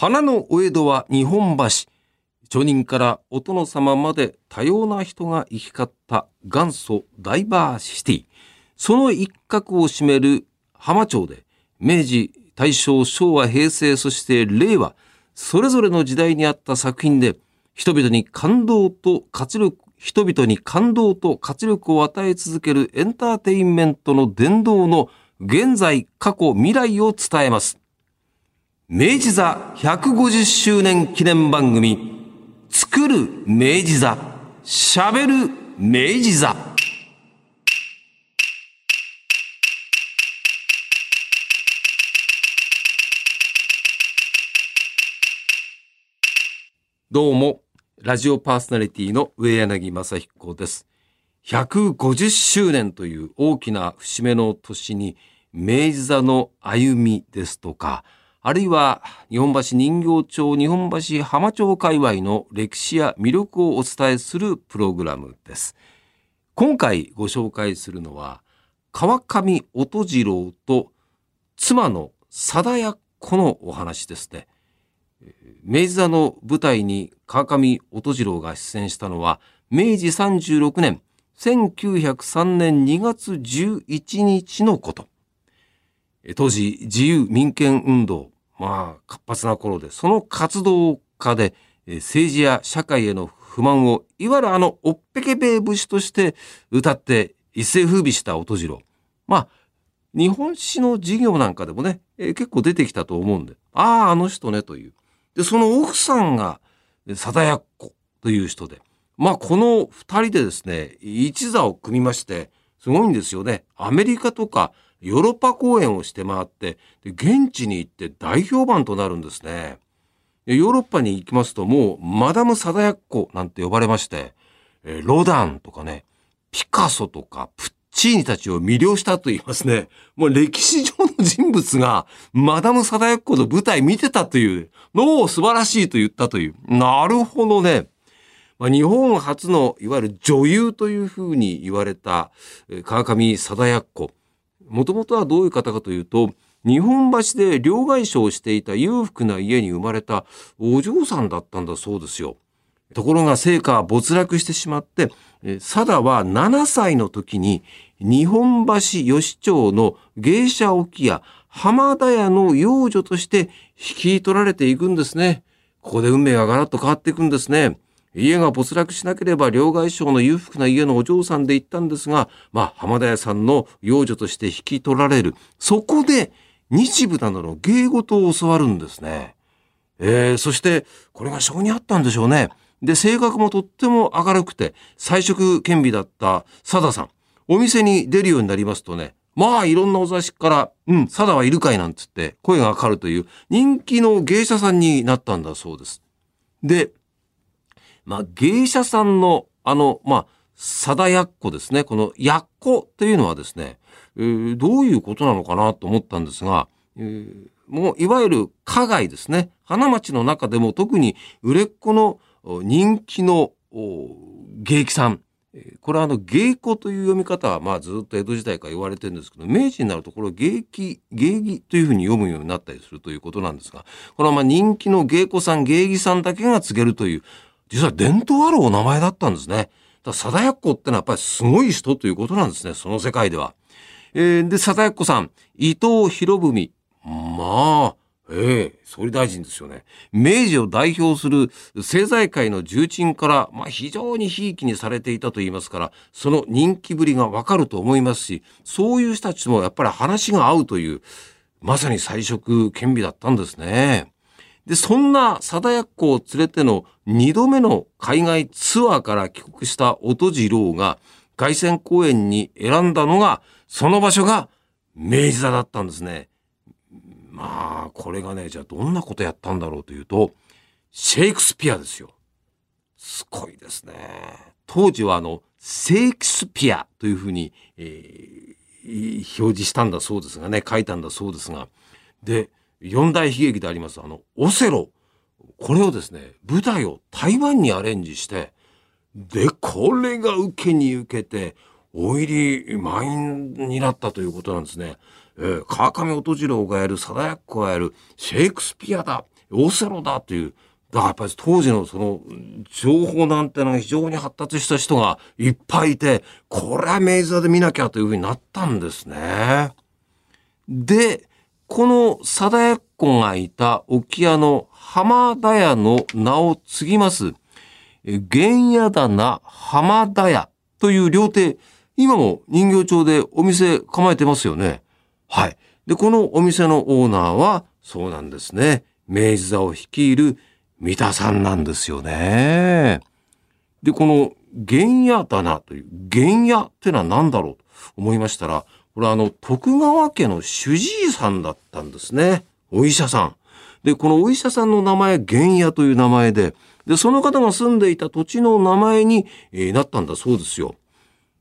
花のお江戸は日本橋。町人からお殿様まで多様な人が行き交った元祖ダイバーシティ。その一角を占める浜町で、明治、大正、昭和、平成、そして令和、それぞれの時代にあった作品で、人々に感動と活力、人々に感動と活力を与え続けるエンターテインメントの殿堂の現在、過去、未来を伝えます。明治座150周年記念番組、作る明治座、喋る明治座。どうも、ラジオパーソナリティの上柳正彦です。150周年という大きな節目の年に、明治座の歩みですとか、あるいは日本橋人形町日本橋浜町界隈の歴史や魅力をお伝えするプログラムです。今回ご紹介するのは川上音次郎と妻の貞奴のお話ですね。明治座の舞台に川上音次郎が出演したのは明治36年1903年2月11日のこと。当時自由民権運動、まあ活発な頃で、その活動家で政治や社会への不満を、いわゆるあの、おっぺけべ節として歌って一世風靡した音次郎。まあ、日本史の授業なんかでもね、えー、結構出てきたと思うんで、ああ、あの人ねという。で、その奥さんが、貞奴という人で、まあ、この二人でですね、一座を組みまして、すごいんですよね。アメリカとかヨーロッパ公演をして回って、現地に行って大評判となるんですね。ヨーロッパに行きますともうマダム貞奴なんて呼ばれまして、ロダンとかね、ピカソとかプッチーニたちを魅了したと言いますね。もう歴史上の人物がマダム貞奴の舞台見てたというのを素晴らしいと言ったという。なるほどね。ま、日本初のいわゆる女優というふうに言われた川上貞奴。もともとはどういう方かというと、日本橋で両替商をしていた裕福な家に生まれたお嬢さんだったんだそうですよ。ところが成果は没落してしまって、貞は7歳の時に日本橋吉町の芸者置屋浜田屋の養女として引き取られていくんですね。ここで運命がガラッと変わっていくんですね。家が没落しなければ両替商の裕福な家のお嬢さんで行ったんですが、まあ、浜田屋さんの養女として引き取られる。そこで、日舞などの芸事を教わるんですね。えー、そして、これが性にあったんでしょうね。で、性格もとっても明るくて、彩色兼備だったサダさん。お店に出るようになりますとね、まあ、いろんなお座敷から、うん、サダはいるかいなんつって声がかかるという人気の芸者さんになったんだそうです。で、まあ、芸者さんの、あの、まあ、貞奴ですね。この奴というのはですね、えー、どういうことなのかなと思ったんですが、えー、もう、いわゆる花街ですね。花町の中でも特に売れっ子の人気の芸妓さん。これはあの、芸妓という読み方は、まあずっと江戸時代から言われてるんですけど、明治になるところ芸妓、芸妓というふうに読むようになったりするということなんですが、これはまあ人気の芸妓さん、芸妓さんだけが告げるという、実は伝統あるお名前だったんですね。だ貞奴ってのはやっぱりすごい人ということなんですね、その世界では。えー、で、貞奴さん、伊藤博文。まあ、ええ総理大臣ですよね。明治を代表する政財界の重鎮から、まあ、非常にひいきにされていたと言いますから、その人気ぶりがわかると思いますし、そういう人たちもやっぱり話が合うという、まさに彩色兼備だったんですね。で、そんな貞奴を連れての2度目の海外ツアーから帰国した音次郎が凱旋公演に選んだのが、その場所が明治座だったんですね。まあ、これがね、じゃあどんなことやったんだろうというと、シェイクスピアですよ。すごいですね。当時はあの、セイクスピアというふうに、えー、表示したんだそうですがね、書いたんだそうですが。で、四大悲劇であります、あの、オセロ。これをですね、舞台を台湾にアレンジして、で、これが受けに受けて、大入り満員になったということなんですね。えー、川上音次郎がやる、貞奴がやる、シェイクスピアだ。オセロだという、だからやっぱり当時のその情報なんてのが非常に発達した人がいっぱいいて、これは明治座で見なきゃというふうになったんですね。で、この貞奴がいた沖屋の浜田屋の名を継ぎます、玄屋棚浜田屋という料亭、今も人形町でお店構えてますよね。はい。で、このお店のオーナーは、そうなんですね。明治座を率いる三田さんなんですよね。で、この玄屋棚という、玄屋ってのは何だろうと思いましたら、これあの、徳川家の主治医さんだったんですね。お医者さん。で、このお医者さんの名前、玄屋という名前で、で、その方が住んでいた土地の名前に、えーなったんだそうですよ。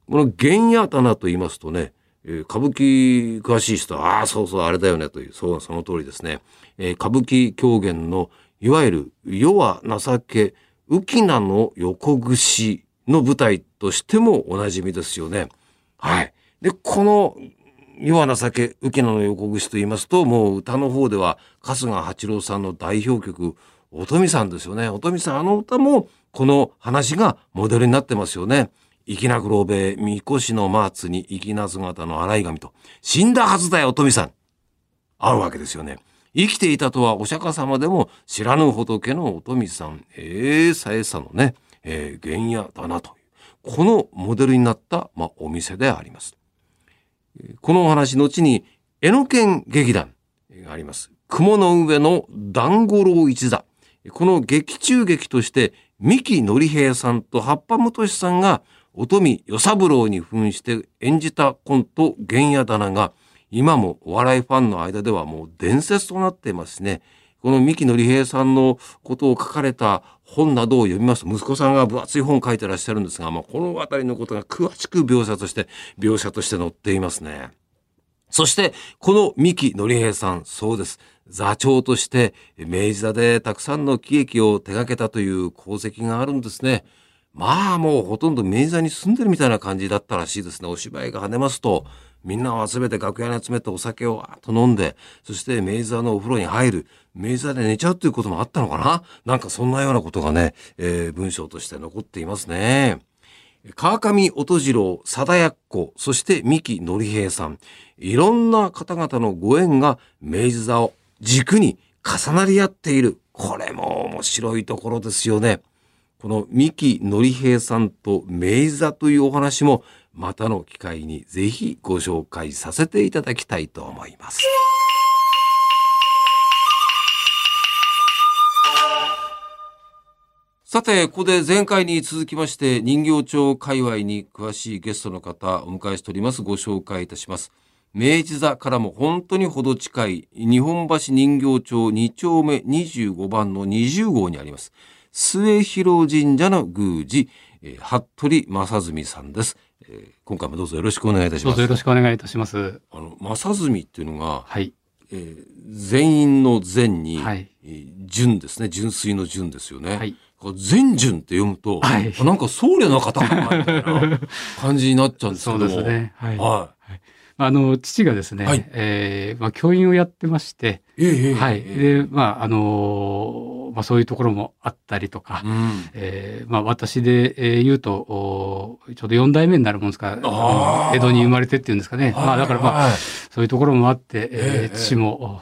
この玄屋棚と言いますとね、えー歌舞伎詳しい人は、ああ、そうそう、あれだよねという、そう、その通りですね。えー歌舞伎狂言の、いわゆる、世は情け、浮名の横串の舞台としてもおなじみですよね。はい。で、この、世は情け、浮名の横串と言いますと、もう歌の方では、春日八郎さんの代表曲、おとみさんですよね。おとみさん、あの歌も、この話がモデルになってますよね。粋な黒兵衛、みこしのマーツに粋な姿の洗い髪と、死んだはずだよ、おとみさん。あるわけですよね。生きていたとはお釈迦様でも知らぬ仏のおとみさん、ええさえさのね、えー、原野だなという、このモデルになった、まあ、お店であります。このお話、後に、江ノ県劇団があります。雲の上の団五郎一座。この劇中劇として、三木のり平さんと葉っぱむとしさんが、乙女与三郎に扮して演じたコント、原野棚が、今もお笑いファンの間ではもう伝説となっていますね。この三木のり平さんのことを書かれた本などを読みますと、息子さんが分厚い本を書いてらっしゃるんですが、まあ、この辺りのことが詳しく描写として、描写として載っていますね。そして、この三木のり平さん、そうです。座長として、明治座でたくさんの喜劇を手掛けたという功績があるんですね。まあもうほとんど明治座に住んでるみたいな感じだったらしいですね。お芝居が跳ねますと、みんなを集めて楽屋に集めてお酒をわーっと飲んで、そして明治座のお風呂に入る。明治座で寝ちゃうということもあったのかな？なんかそんなようなことがね、えー文章として残っていますね。川上音次郎、貞奴子、そして三木のり平さん。いろんな方々のご縁が明治座を軸に重なり合っている。これも面白いところですよね。この三木のり平さんと明治座というお話もまたの機会にぜひご紹介させていただきたいと思います。さて、ここで前回に続きまして人形町界隈に詳しいゲストの方お迎えしております。ご紹介いたします。明治座からも本当にほど近い日本橋人形町2丁目25番の20号にあります。末広神社の宮司、えー服部正純さんです、えー今回もどうぞよろしくお願いいたします。どうぞよろしくお願いいたします。あの、正純っていうのが、はい。えー全員の善に、はいえー純ですね。純粋の純ですよね。はい。これ全純って読むと、はいあなんか僧侶の方みたいな感じになっちゃうんですけそども。うですね。はい。はあの、父がですね、はいえーまあ、教員をやってまして、い。ええええはい。ええで、まあ、あのーまあ、そういうところもあったりとか、うん。えーまあ、私で、えー言うと、おちょうど4代目になるもんですか。ら、江戸に生まれてっていうんですかね。まあ、だからまあ、はい。そういうところもあって、えーええ父も、お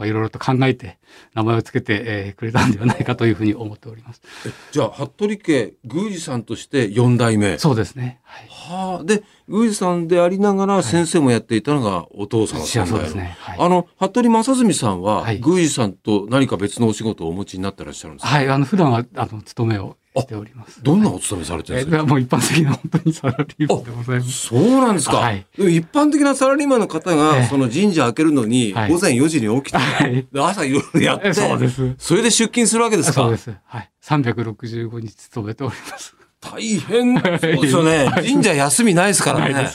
まあ、いろいろと考えて、名前をつけて、えーくれたんではないかというふうに思っております。えじゃあ、服部家、宮司さんとして4代目。そうですね。はい。はあ。で、宮司さんでありながら先生もやっていたのがお父様さんだよ。そうですね。はい。あの、服部正純さんは、はい宮司さんと何か別のお仕事をお持ちになってらっしゃるんですか？はい、あの、普段は、あの、勤めをしております。どんなお勤めされてるえんですか、もう一般的な本当にサラリーマンでございます。そうなんですか、はい一般的なサラリーマンの方えが、えその神社開けるのに、はい午前4時に起きて、はい。で朝いろいろやって、えそうです。それで出勤するわけですか？そうです。はい。365日勤めております。大変ですよね。神社休みないですからね。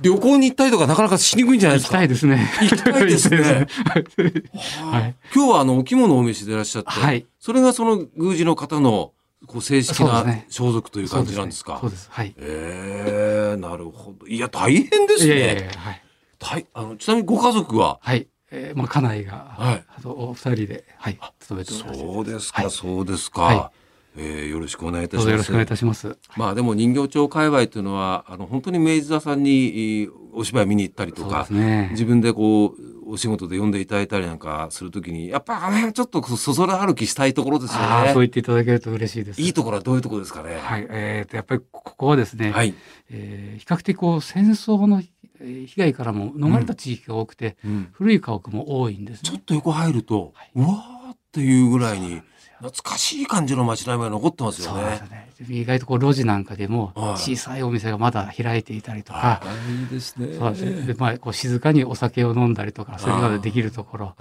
旅行に行ったりとかなかなかしにくいんじゃないですか？行きたいですね。行きたいですね はい。今日はあの、お着物をお召しでいらっしゃって、はい。それがその宮司の方のこう正式なそうですね装束という感じなんですか？そうです。はい。ええなるほど。いや、大変ですね。いやいやいや、はい。大あのちなみにご家族は、はい。えーまあ、家内が、はいあとお二人で、はい、勤めております。そうですか、はいそうですか。はえーよろしくお願いいたします。よろしくお願いいたします。まあでも人形町界隈というのはあの本当に明治座さんにえーお芝居見に行ったりとか、すね。自分でこうお仕事で呼んでいただいたりなんかするときにやっぱあの辺ちょっとそそら歩きしたいところですよああ、そうね。言っていただけると嬉しいです。いいところはどういうところですかね？はい、えーと、やっぱりここはですね、はい。えー比較的こう戦争のえー被害からも逃れた地域が多くて、うん古い家屋も多いんですね。ちょっと横入ると、はいうわーっていうぐらいに懐かしい感じの街並みが残ってますよね。ね。意外とこう路地なんかでもはい小さいお店がまだ開いていたりとか、いいですね。そうですね。で、まあ、こう静かにお酒を飲んだりとか、そういうのでできるところ、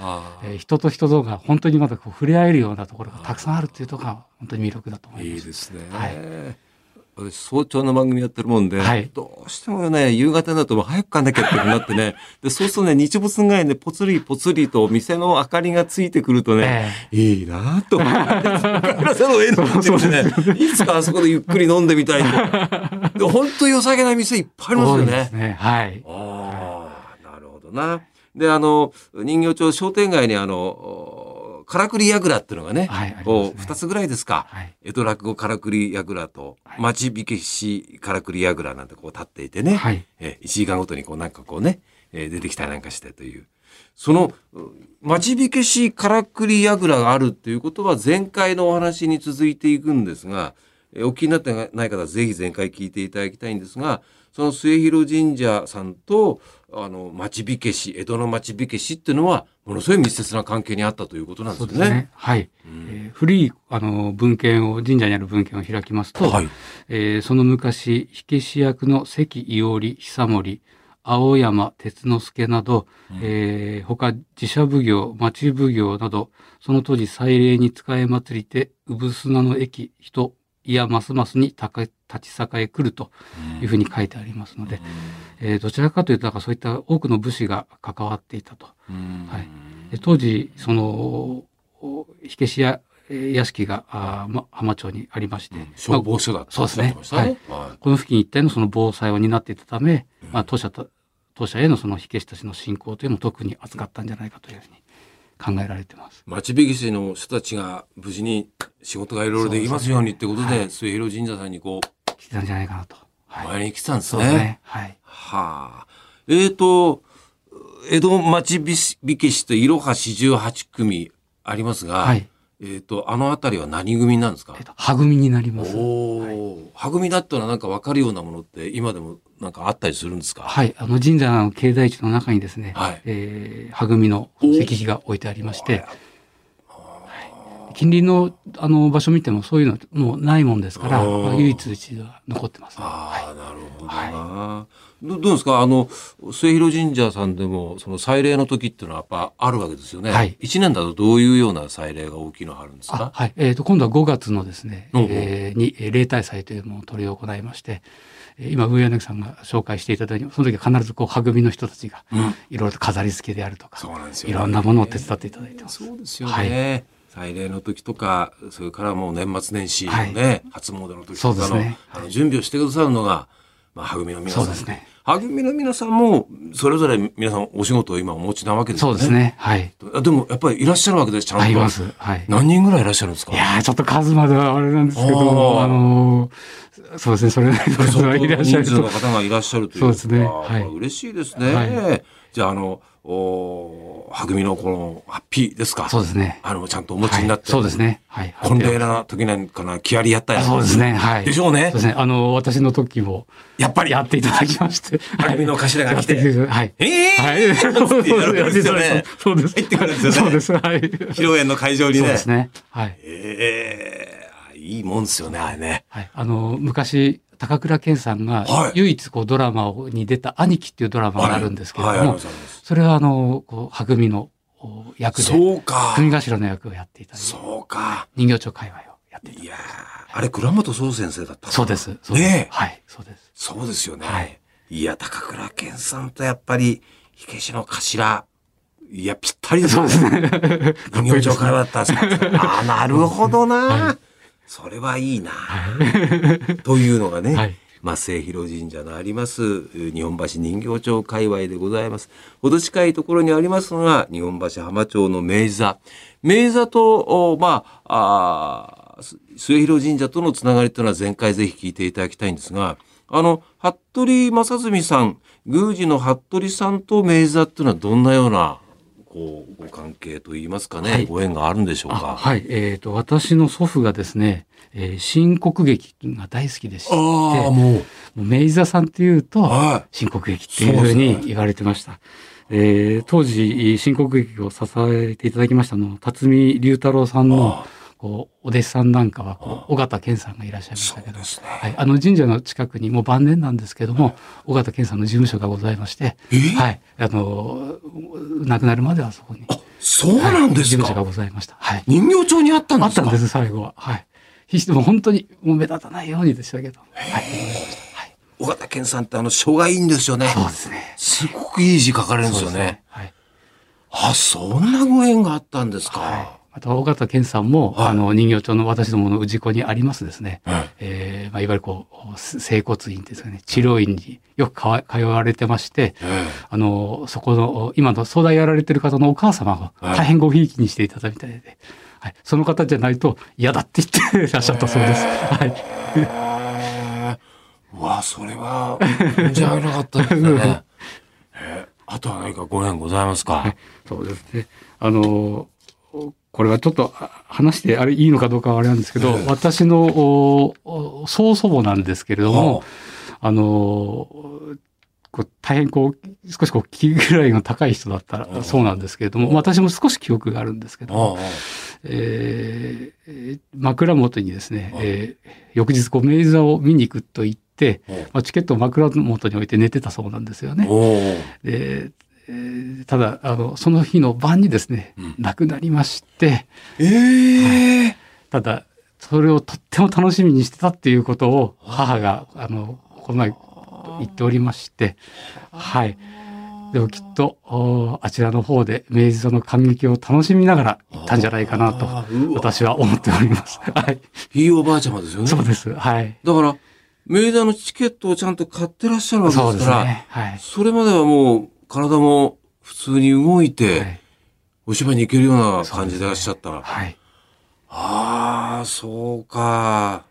えー人と人とが本当にまだこう触れ合えるようなところがたくさんあるっていうところが本当に魅力だと思いいます。いですね。はい私早朝の番組やってるもんで、はいどうしてもね、夕方になると早く帰んなきゃってなってね、で、そうするとね、日没ぐらいにね、ぽつりぽつりと店の明かりがついてくるとね、えいいなぁと思って、帰らざるを得なくてね、いつかあそこでゆっくり飲んでみたいと。で、本当に良さげな店いっぱいありますよね。ね。はい。ああ、なるほどな。で、あの、人形町商店街にあの、おからくり櫓っていうのがね、はいありますねこう、二つぐらいですか。はい。江戸落語からくり櫓とはい町火消しからくり櫓なんてこう立っていてね、はい。え1時間ごとにこうなんかこうね、えー出てきたりなんかしてという。そのう町火消しからくり櫓があるっていうことは前回のお話に続いていくんですが、えーお気になってない方はぜひ前回聞いていただきたいんですが、その末広神社さんとあの町火消し、江戸の町火消しっていうのはものすごい密接な関係にあったということなんですよね。すね。はい。うんえー古いあの文献を神社にある文献を開きますと、はい。えーその昔火消し役の関伊織久森青山哲之助など、うんえー他自社奉行町奉行などその当時祭礼に使え祭りて産砂の駅人いやますますに立ち栄え来るというふうに書いてありますので、えーどちらかというとそういった多くの武士が関わっていたと。うん。はい。で当時そのお火消しやえー屋敷があー、ま、浜町にありまして、消防署だってそうですね。おっしゃってましたね。はい。この付近一帯のその防災を担っていたため、うん。まあ、当社と当社へのその火消したちの信仰というのも特に扱ったんじゃないかというふうに考えられてます。町火消しの人たちが無事に仕事がいろいろできますようにってことで、はい末広神社さんにこう、来てたんじゃないかなと。はい。前に来てたんですね。すね。はい。はあ。えーと、江戸町火消しといろは四十八組ありますが、はい。えーと、あの辺りは何組なんですか？えっと、はぐみになります。おお、はぐみだったらなんか分かるようなものって今でもなんかあったりするんですか？はい。あの神社の境内地の中にですね、はい。えー、はぐみの石碑が置いてありまして、近隣のあの場所見てもそういうのもうないもんですから、まあ、唯一うちでは残ってます、ああ、なるほどな。どどうですか？あの、末広神社さんでも、その祭礼の時っていうのはやっぱあるわけですよね。はい一年だとどういうような祭礼が大きいのがあるんですあかはい。えっ、と、今度は5月のですね、うんうんえーに、えー例大祭というものを執り行いまして、えー今、上柳さんが紹介していただいたように、その時は必ずこう、はぐみの人たちが、うん。いろいろと飾り付けであるとか、そうなんですよ、いろんなものを手伝っていただいてます。そうですよね。祭礼の時とか、それからもう年末年始のはいね、初詣の時とかの,、ねあの準備をしてくださるのが、まあ、はぐみの皆さん。そうですね。はぐみの皆さんも、それぞれ皆さんお仕事を今お持ちなわけですよね。そうです。ね。はい。あでも、やっぱりいらっしゃるわけです、ちゃんと。あります。はい。何人ぐらいいらっしゃるんですか？いやーちょっと数まではあれなんですけど、あのーそうですね、それなりの数はいらっしゃると人数の。方がいらっしゃるというそうですねはい嬉しいですね。はじゃあ、あの、おはぐみのこのハッピーですか？そうですね。あの、ちゃんとお持ちになって、はいそうですね。はい。婚礼な時なんかな、気合いやったやつ。そうですね。はい。でしょうねそうですね。あの、私の時も、やっぱり、やっていただきまして。はぐみの頭が来てはい。ええはい。そうですねそうです。入ってくるんですよねそうです。はい。披露宴の会場にね。そうですね。はい。ええいいもんですよね、あれね。はい。あの、昔、高倉健さんがはい唯一こうドラマに出た兄貴っていうドラマがあるんですけれはい、ども。それはあの、こう、はのお役で。組頭の役をやっていたり、そうか。人形町界隈をやっていたり。いやーあれ、倉本総先生だったのそうです。そうですねえはい。そうです。そうですよね。はいい、や、高倉健さんとやっぱり、火消しの頭、いや、ぴったりですよね。ね。人形町会話だったんですか。ああ、なるほどな、はそれはいいな、というのがね、はい。まあ、末広神社のあります日本橋人形町界隈でございます。ほど近いところにありますのが日本橋浜町の明治座。明治座と、まあ、あ末広神社とのつながりというのは前回ぜひ聞いていただきたいんですが、あの、服部正純さん、宮司の服部さんと明治座っていうのはどんなようなこうご関係といいますかね、はい、ご縁があるんでしょうか？はい、えっ、ー、と私の祖父がですね、えー、新国劇が大好きでして、もう。もう明治座さんっていうと、はい、新国劇っていうふうに言われてました。えー、当時新国劇を支えていただきましたの辰巳龍太郎さんのこうお弟子さんなんかはこう尾形健さんがいらっしゃいましたけど、ね、はい、あの神社の近くにもう晩年なんですけども、はい、尾形健さんの事務所がございまして、はい、あの亡くなるまではそこに。そうなんですか、はい、事務所がございました。はい。人形町にあったんですか？あったんです、最後は。はい。必死でも本当にもう目立たないようにでしたけど。はい。尾形健さんってあの書がいいんですよね。そうですね。すごくいい字書かれるんですよね。ねはい。あ、そんなご縁があったんですか。はいあと、尾形健さんも、はい、あの、人形町の私どもの氏子にありますですね、はい、えー、まあ、いわゆるこう、整骨院ですかね、治療院によく通われてまして、はい、あの、そこの、今の相談やられてる方のお母様が大変ごひいきにしていただいたみたいで、はい、その方じゃないと嫌だって言ってらっしゃったそうです。はい。うわ、それは、信じられなかったですね。あとは何かご縁ございますか、はい、そうですね。あの、これはちょっと話してあれいいのかどうかはあれなんですけど、私の曽祖母なんですけれども、あの、こう大変こう、少しこう、気ぐらいが高い人だったらそうなんですけれども、私も少し記憶があるんですけど、えー、枕元にですね、えー、翌日こう、明治座を見に行くと言って、まあ、チケットを枕元に置いて寝てたそうなんですよね。でえー、ただあのその日の晩にですね、うん、亡くなりまして、えーはい、ただそれをとっても楽しみにしてたっていうことを母があのこの前言っておりましてはいでもきっとあちらの方で明治座の感激を楽しみながら行ったんじゃないかなと私は思っております。はい。ひいおばあちゃまですよね。そうです。はい。だから明治座のチケットをちゃんと買ってらっしゃるわけですから、ねはい、それまではもう体も普通に動いて、はい、お芝居に行けるような感じでいらっしゃったら。ね、はい。ああ、そうか。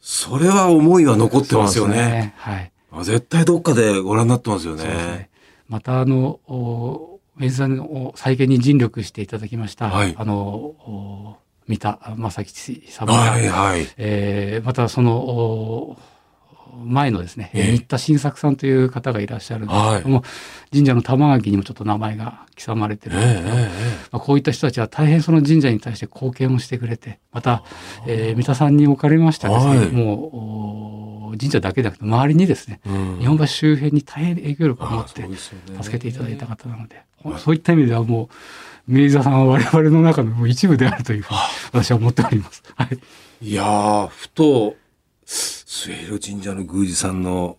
それは思いは残ってますよね。ねはい。絶対どっかでご覧になってますよね。ねまたあの、お明治座の再建に尽力していただきました。はい、あの、三田正吉様はいはい。えー、またその、前のですね、えー、新田新作さんという方がいらっしゃるんですけども、はい、神社の玉垣にもちょっと名前が刻まれてるんですけど、えー、まあ、こういった人たちは大変その神社に対して貢献をしてくれてまた、えー、三田さんにおかれましたですね、はい、もう神社だけでなくて周りにですね、うん、日本橋周辺に大変影響力を持って助けていただいた方なので、ね、そういった意味ではもう明治座さんは我々の中の一部であるというふうに私は思っております。はい、いやふと末広神社の宮司さんの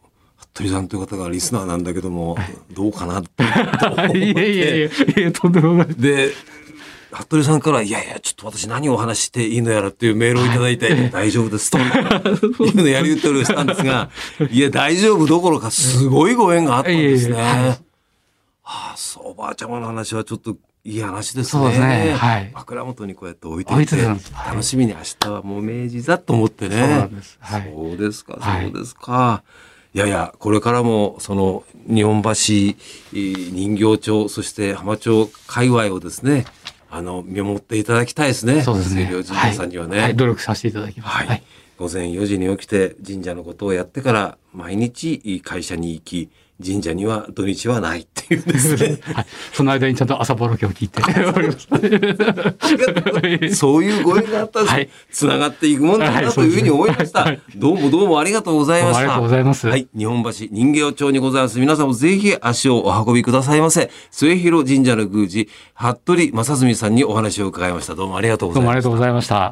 服部さんという方がリスナーなんだけども、どうかなって。いやいやいやいやとんでもない。で服部さんから「いやいやちょっと私何をお話していいのやら」っていうメールをいただいて「大丈夫です」と。いうのやり取りをしたんですがいや大丈夫どころかすごいご縁があったんですね。はあ、そうおばあちゃまの話はちょっといい話ですね。そうですね。はい。枕元にこうやって置いていて、楽しみに明日はもう明治座と思ってね。そうなんです。はい、そうですか、そうですか。はい、いやいや、これからも、その、日本橋、人形町、そして浜町界隈をですね、あの、見守っていただきたいですね。そうですね。神社さんにはね、はい。努力させていただきます。はい。午前4時に起きて神社のことをやってから、毎日会社に行き、神社には土日はないっていうですね。はい。その間にちゃんと朝ボロケを聞いて そういうご縁があったんです。はい、つながっていくもんだなというふうに思いました。はい、どうもどうもありがとうございました。ありがとうございます。はい。日本橋人形町にございます。皆さんもぜひ足をお運びくださいませ。末広神社の宮司、服部正純さんにお話を伺いました。どうもありがとうございました。どうもありがとうございました。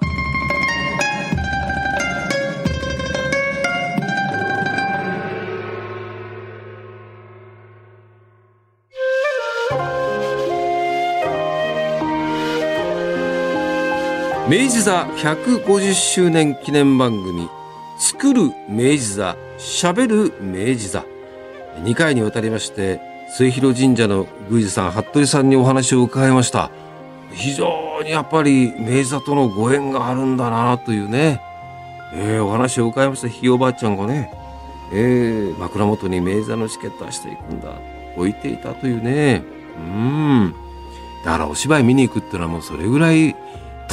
明治座150周年記念番組作る明治座、喋る明治座。2回にわたりまして、末広神社の宮司さん、服部さんにお話を伺いました。非常にやっぱり明治座とのご縁があるんだなというね、えーお話を伺いましたひいおばあちゃんがね、えー枕元に明治座のチケット出していくんだ、置いていたというね、うん。だからお芝居見に行くっていうのはもうそれぐらい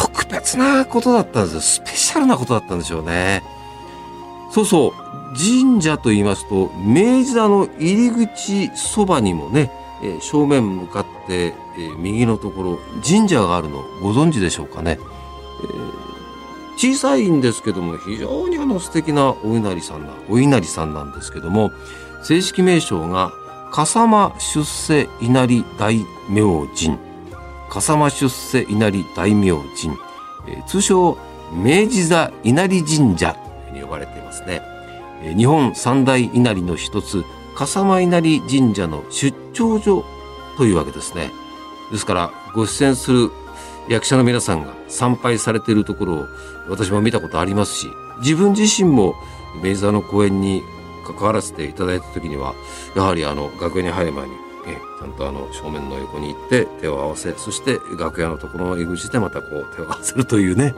特別なことだったんですよ。スペシャルなことだったんでしょうね。そうそう。神社と言いますと、明治座の入り口そばにもね、え正面向かって、え右のところ、神社があるのご存知でしょうかね。えー小さいんですけども、非常にあの素敵なお稲荷さんな、お稲荷さんなんですけども、正式名称が、笠間出世稲荷大明神。笠間出世稲荷大明神。えー通称、明治座稲荷神社というふうに呼ばれていますね。えー日本三大稲荷の一つ、笠間稲荷神社の出張所というわけですね。ですから、ご出演する役者の皆さんが参拝されているところを私も見たことありますし、自分自身も明治座の公演に関わらせていただいた時には、やはりあの楽屋に入る前に、えちゃんとあの正面の横に行って手を合わせ、そして楽屋のところの入り口でまたこう手を合わせるというね、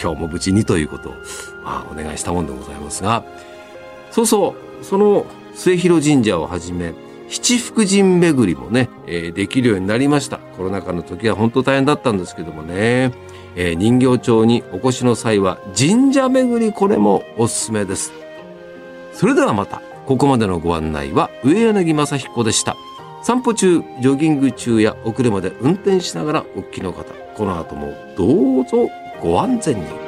今日も無事にということを、まあ、お願いしたもんでございますが、そうそう、その末広神社をはじめ、七福神巡りもね、えーできるようになりました。コロナ禍の時は本当大変だったんですけどもね、えー人形町にお越しの際は神社巡りこれもおすすめです。それではまた、ここまでのご案内は上柳正彦でした。散歩中、ジョギング中や遅れまで運転しながらお聞きの方、この後もどうぞご安全に。